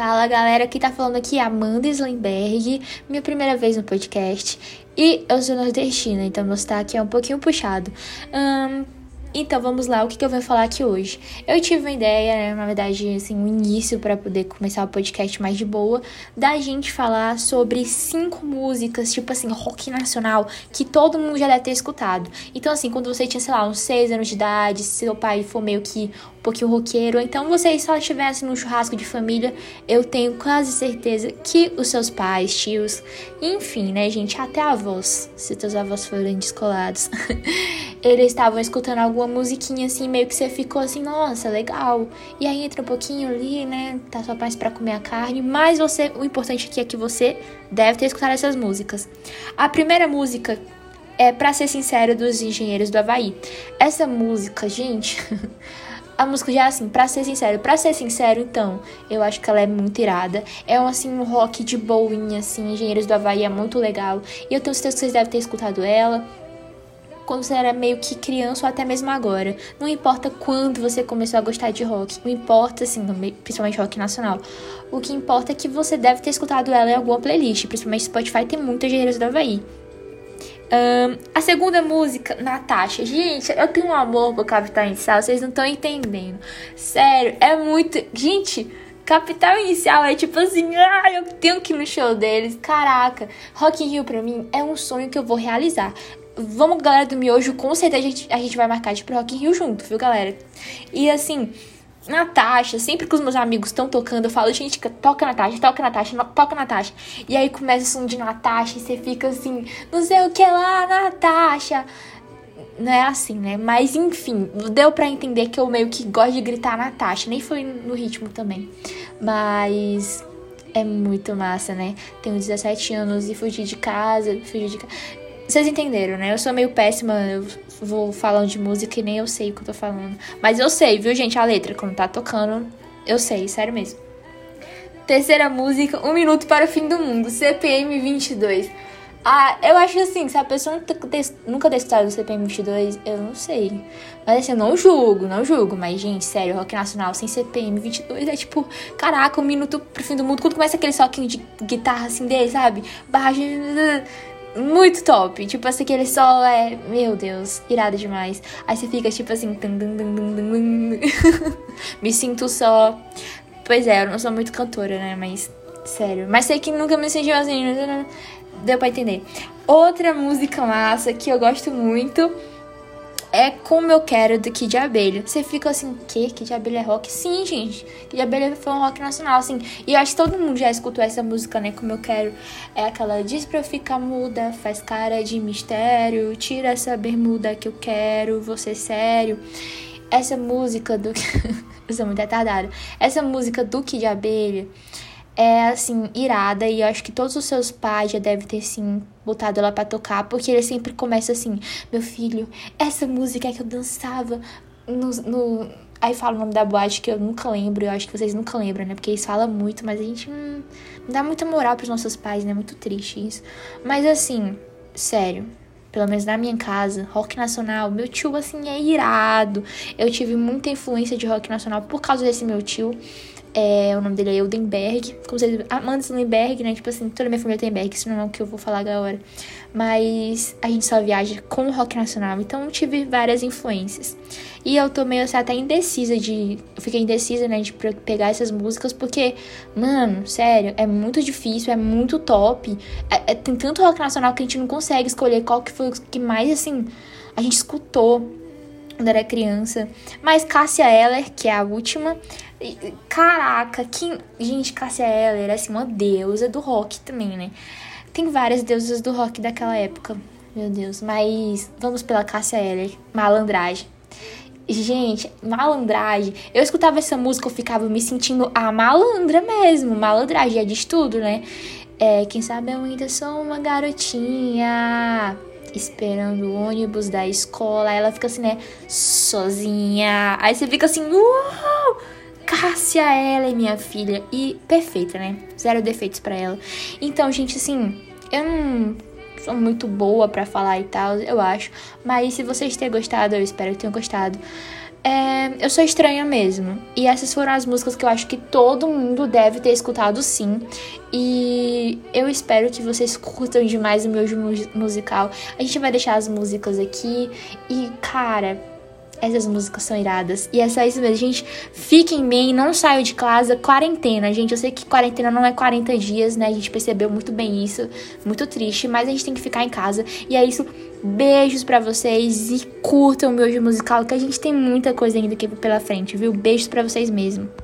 Fala galera, quem tá falando aqui é Amanda Slemberg, minha primeira vez no podcast. E eu sou nordestina, então meu sotaque é um pouquinho puxado. Um, então vamos lá, o que, que eu vou falar aqui hoje? Eu tive uma ideia, né, na verdade, assim, um início para poder começar o podcast mais de boa, da gente falar sobre cinco músicas, tipo assim, rock nacional, que todo mundo já deve ter escutado. Então, assim, quando você tinha, sei lá, uns seis anos de idade, se seu pai for meio que um pouquinho roqueiro, então você só estivesse num churrasco de família, eu tenho quase certeza que os seus pais, tios, enfim, né, gente, até avós, se teus avós forem descolados, eles estavam escutando alguma musiquinha assim, meio que você ficou assim, nossa, legal. E aí entra um pouquinho ali, né, tá só mais para comer a carne, mas você, o importante aqui é que você deve ter escutado essas músicas. A primeira música é, para ser sincero, dos Engenheiros do Havaí. Essa música, gente, a música já é assim, pra ser sincero, pra ser sincero, então, eu acho que ela é muito irada. É um, assim, um rock de boinha, assim, Engenheiros do Havaí é muito legal. E eu tenho certeza que vocês devem ter escutado ela quando você era meio que criança ou até mesmo agora. Não importa quando você começou a gostar de rock, não importa, assim, principalmente rock nacional. O que importa é que você deve ter escutado ela em alguma playlist, principalmente Spotify tem muitas Engenheiros do Havaí. Um, a segunda música, Natasha. Gente, eu tenho um amor por Capital Inicial, vocês não estão entendendo. Sério, é muito. Gente, Capital Inicial é tipo assim, ah, eu tenho que ir no show deles. Caraca, Rock in Rio pra mim é um sonho que eu vou realizar. Vamos, galera do Miojo, com certeza a gente, a gente vai marcar de pro Rock in Rio junto, viu, galera? E assim, Natasha, sempre que os meus amigos estão tocando, eu falo, gente, toca Natasha, toca Natasha, toca Natasha. E aí começa o som de Natasha e você fica assim, não sei o que lá, Natasha. Não é assim, né? Mas enfim, deu para entender que eu meio que gosto de gritar Natasha. Nem foi no ritmo também. Mas é muito massa, né? Tenho 17 anos e fugi de casa, fugi de casa. Vocês entenderam, né? Eu sou meio péssima, eu vou falando de música e nem eu sei o que eu tô falando. Mas eu sei, viu, gente? A letra, quando tá tocando, eu sei, sério mesmo. Terceira música, Um Minuto para o Fim do Mundo, CPM 22. Ah, eu acho assim, se a pessoa nunca escutado o CPM 22, eu não sei. Mas assim, eu não julgo, não julgo. Mas, gente, sério, rock nacional sem CPM 22 é tipo, caraca, um minuto pro fim do mundo. Quando começa aquele soquinho de guitarra assim dele, sabe? Baixo muito top. Tipo assim, aquele solo é. Meu Deus, irado demais. Aí você fica tipo assim. me sinto só. Pois é, eu não sou muito cantora, né? Mas. Sério. Mas sei que nunca me senti assim. Deu pra entender. Outra música massa que eu gosto muito é Como Eu Quero do Kid Abelha. Você fica assim, que? Kid Abelha é rock? Sim, gente. Kid Abelha foi um rock nacional, assim. E eu acho que todo mundo já escutou essa música, né? Como Eu Quero. É aquela Diz pra eu ficar muda, faz cara de mistério, tira essa bermuda que eu quero, você sério. Essa música do... eu sou muito retardada. Essa música do Kid Abelha é assim, irada e eu acho que todos os seus pais já devem ter sim botado ela para tocar, porque ele sempre começa assim: "Meu filho, essa música que eu dançava no, no... Aí fala o nome da boate que eu nunca lembro, eu acho que vocês nunca lembram, né? Porque eles falam muito, mas a gente hum, não dá muita moral pros nossos pais, né? Muito triste isso. Mas assim, sério, pelo menos na minha casa, rock nacional, meu tio assim é irado. Eu tive muita influência de rock nacional por causa desse meu tio. É, o nome dele é Eudenberg. Como vocês Amanda Stenberg, né? Tipo assim, toda minha família tem Berg, isso não é o que eu vou falar agora. Mas a gente só viaja com o rock nacional, então eu tive várias influências. E eu tô meio assim, até indecisa de. Eu fiquei indecisa, né, de pegar essas músicas, porque, mano, sério, é muito difícil, é muito top. É, é, tem tanto rock nacional que a gente não consegue escolher qual que foi o que mais, assim, a gente escutou quando era criança. Mas Cássia Eller, que é a última. Caraca, que. Gente, Cássia Eller é assim, uma deusa do rock também, né? Tem várias deusas do rock daquela época. Meu Deus. Mas vamos pela Cássia Eller. Malandragem. Gente, malandragem. Eu escutava essa música, eu ficava me sentindo a malandra mesmo. Malandragem é de estudo, né? É, quem sabe eu ainda sou uma garotinha esperando o ônibus da escola. Ela fica assim, né? Sozinha. Aí você fica assim, uau! Cássia, ela é minha filha. E perfeita, né? Zero defeitos para ela. Então, gente, assim, eu não sou muito boa para falar e tal, eu acho. Mas se vocês terem gostado, eu espero que tenham gostado. É, eu sou estranha mesmo. E essas foram as músicas que eu acho que todo mundo deve ter escutado sim. E eu espero que vocês curtam demais o meu musical. A gente vai deixar as músicas aqui. E, cara, essas músicas são iradas. E é só isso mesmo, gente. Fiquem bem, não saiam de casa. Quarentena, gente. Eu sei que quarentena não é 40 dias, né? A gente percebeu muito bem isso. Muito triste, mas a gente tem que ficar em casa. E é isso. Beijos para vocês e curtam o meu musical, que a gente tem muita coisa ainda aqui pela frente, viu? Beijos para vocês mesmo.